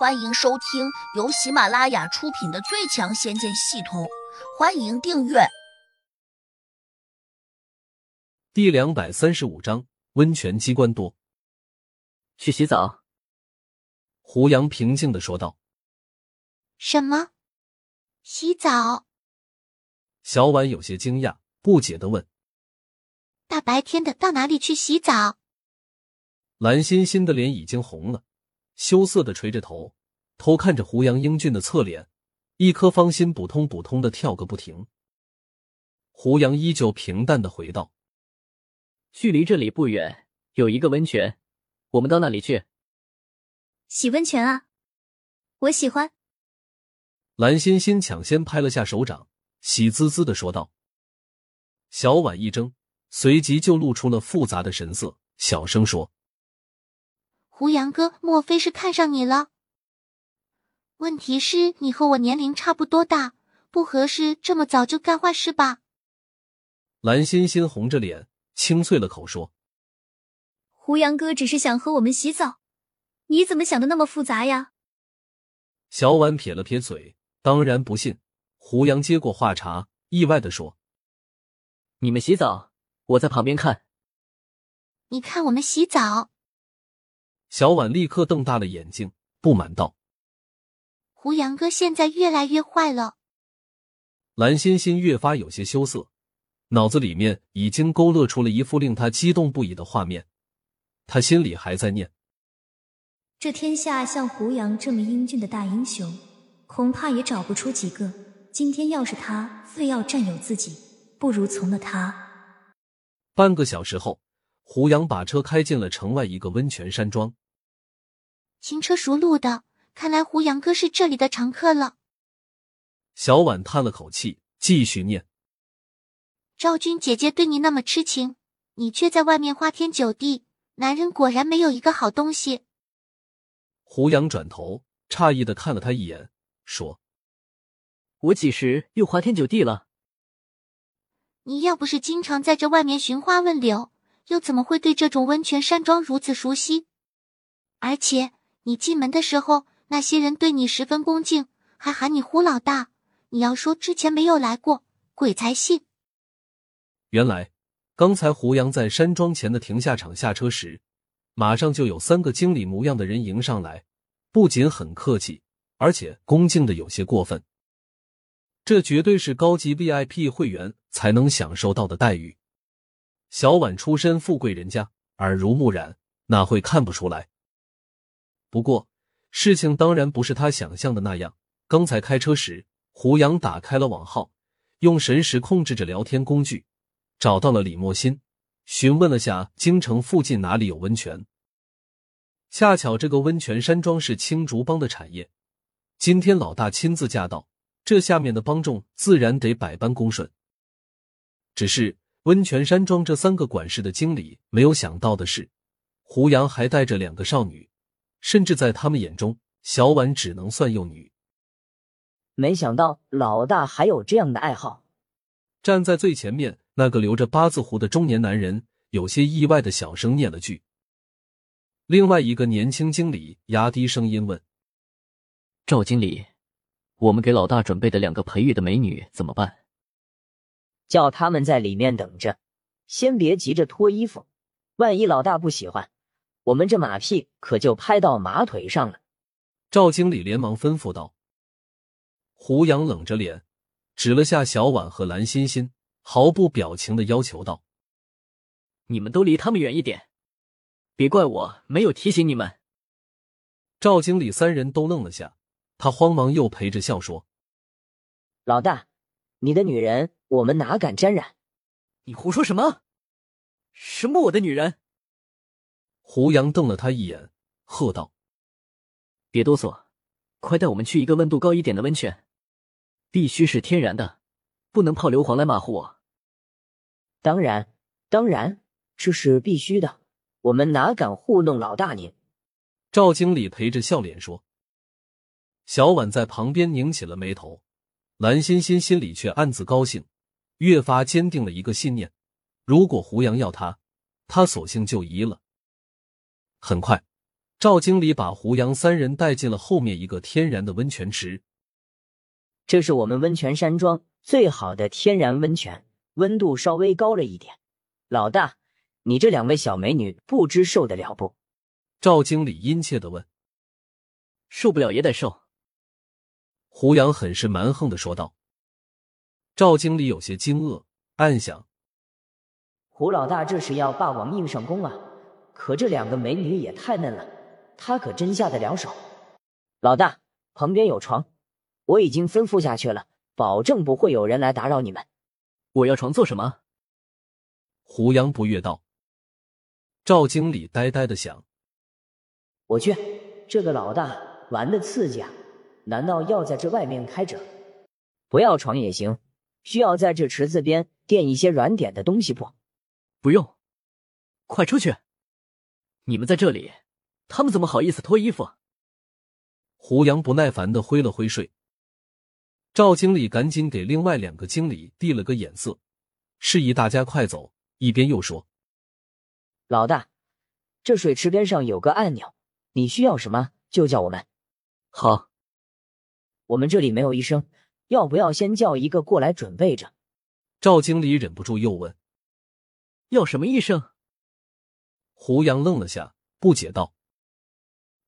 欢迎收听由喜马拉雅出品的《最强仙剑系统》，欢迎订阅。第两百三十五章：温泉机关多。去洗澡。胡杨平静的说道。什么？洗澡？小婉有些惊讶，不解的问：“大白天的，到哪里去洗澡？”蓝欣欣的脸已经红了。羞涩的垂着头，偷看着胡杨英俊的侧脸，一颗芳心扑通扑通的跳个不停。胡杨依旧平淡的回道：“距离这里不远，有一个温泉，我们到那里去洗温泉啊！我喜欢。”蓝欣欣抢先拍了下手掌，喜滋滋的说道。小婉一怔，随即就露出了复杂的神色，小声说。胡杨哥，莫非是看上你了？问题是，你和我年龄差不多大，不合适这么早就干坏事吧？蓝欣欣红着脸，清脆了口说：“胡杨哥只是想和我们洗澡，你怎么想的那么复杂呀？”小婉撇了撇嘴，当然不信。胡杨接过话茬，意外的说：“你们洗澡，我在旁边看。你看我们洗澡。”小婉立刻瞪大了眼睛，不满道：“胡杨哥现在越来越坏了。”蓝欣欣越发有些羞涩，脑子里面已经勾勒出了一幅令她激动不已的画面。她心里还在念：“这天下像胡杨这么英俊的大英雄，恐怕也找不出几个。今天要是他非要占有自己，不如从了他。”半个小时后，胡杨把车开进了城外一个温泉山庄。轻车熟路的，看来胡杨哥是这里的常客了。小婉叹了口气，继续念：“赵军姐姐对你那么痴情，你却在外面花天酒地，男人果然没有一个好东西。”胡杨转头，诧异的看了他一眼，说：“我几时又花天酒地了？你要不是经常在这外面寻花问柳，又怎么会对这种温泉山庄如此熟悉？而且……”你进门的时候，那些人对你十分恭敬，还喊你胡老大。你要说之前没有来过，鬼才信。原来，刚才胡杨在山庄前的停下场下车时，马上就有三个经理模样的人迎上来，不仅很客气，而且恭敬的有些过分。这绝对是高级 VIP 会员才能享受到的待遇。小婉出身富贵人家，耳濡目染，哪会看不出来？不过，事情当然不是他想象的那样。刚才开车时，胡杨打开了网号，用神识控制着聊天工具，找到了李莫心，询问了下京城附近哪里有温泉。恰巧这个温泉山庄是青竹帮的产业，今天老大亲自驾到，这下面的帮众自然得百般恭顺。只是温泉山庄这三个管事的经理没有想到的是，胡杨还带着两个少女。甚至在他们眼中，小婉只能算幼女。没想到老大还有这样的爱好。站在最前面那个留着八字胡的中年男人，有些意外的小声念了句。另外一个年轻经理压低声音问：“赵经理，我们给老大准备的两个培育的美女怎么办？”叫他们在里面等着，先别急着脱衣服，万一老大不喜欢。我们这马屁可就拍到马腿上了。赵经理连忙吩咐道。胡杨冷着脸，指了下小婉和蓝欣欣，毫不表情的要求道：“你们都离他们远一点，别怪我没有提醒你们。”赵经理三人都愣了下，他慌忙又陪着笑说：“老大，你的女人我们哪敢沾染？你胡说什么？什么我的女人？”胡杨瞪了他一眼，喝道：“别哆嗦，快带我们去一个温度高一点的温泉，必须是天然的，不能泡硫磺来马虎我。”“当然，当然，这是必须的，我们哪敢糊弄老大您？”赵经理陪着笑脸说。小婉在旁边拧起了眉头，蓝欣欣心里却暗自高兴，越发坚定了一个信念：如果胡杨要她，她索性就移了。很快，赵经理把胡杨三人带进了后面一个天然的温泉池。这是我们温泉山庄最好的天然温泉，温度稍微高了一点。老大，你这两位小美女不知受得了不？赵经理殷切的问。受不了也得受。胡杨很是蛮横的说道。赵经理有些惊愕，暗想：胡老大这是要霸王硬上弓啊！可这两个美女也太嫩了。他可真下得了手，老大旁边有床，我已经吩咐下去了，保证不会有人来打扰你们。我要床做什么？胡杨不悦道。赵经理呆呆的想：我去，这个老大玩的刺激啊！难道要在这外面开着？不要床也行，需要在这池子边垫一些软点的东西不？不用，快出去！你们在这里。他们怎么好意思脱衣服？胡杨不耐烦的挥了挥睡。赵经理赶紧给另外两个经理递了个眼色，示意大家快走。一边又说：“老大，这水池边上有个按钮，你需要什么就叫我们。”好，我们这里没有医生，要不要先叫一个过来准备着？赵经理忍不住又问：“要什么医生？”胡杨愣了下，不解道。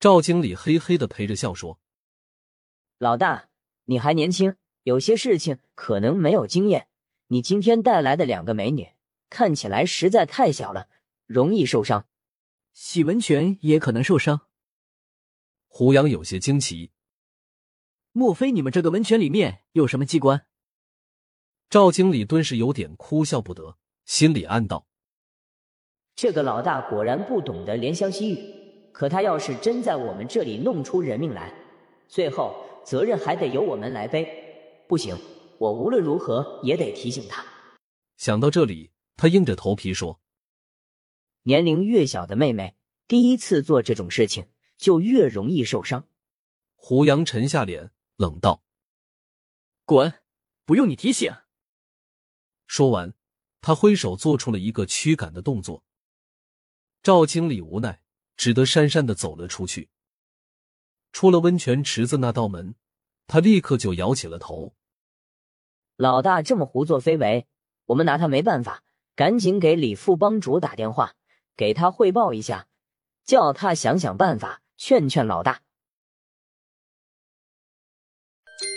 赵经理嘿嘿的陪着笑说：“老大，你还年轻，有些事情可能没有经验。你今天带来的两个美女看起来实在太小了，容易受伤。洗温泉也可能受伤。”胡杨有些惊奇：“莫非你们这个温泉里面有什么机关？”赵经理顿时有点哭笑不得，心里暗道：“这个老大果然不懂得怜香惜玉。”可他要是真在我们这里弄出人命来，最后责任还得由我们来背。不行，我无论如何也得提醒他。想到这里，他硬着头皮说：“年龄越小的妹妹，第一次做这种事情就越容易受伤。”胡杨沉下脸，冷道：“滚！不用你提醒。”说完，他挥手做出了一个驱赶的动作。赵经理无奈。只得讪讪的走了出去。出了温泉池子那道门，他立刻就摇起了头。老大这么胡作非为，我们拿他没办法，赶紧给李副帮主打电话，给他汇报一下，叫他想想办法，劝劝老大。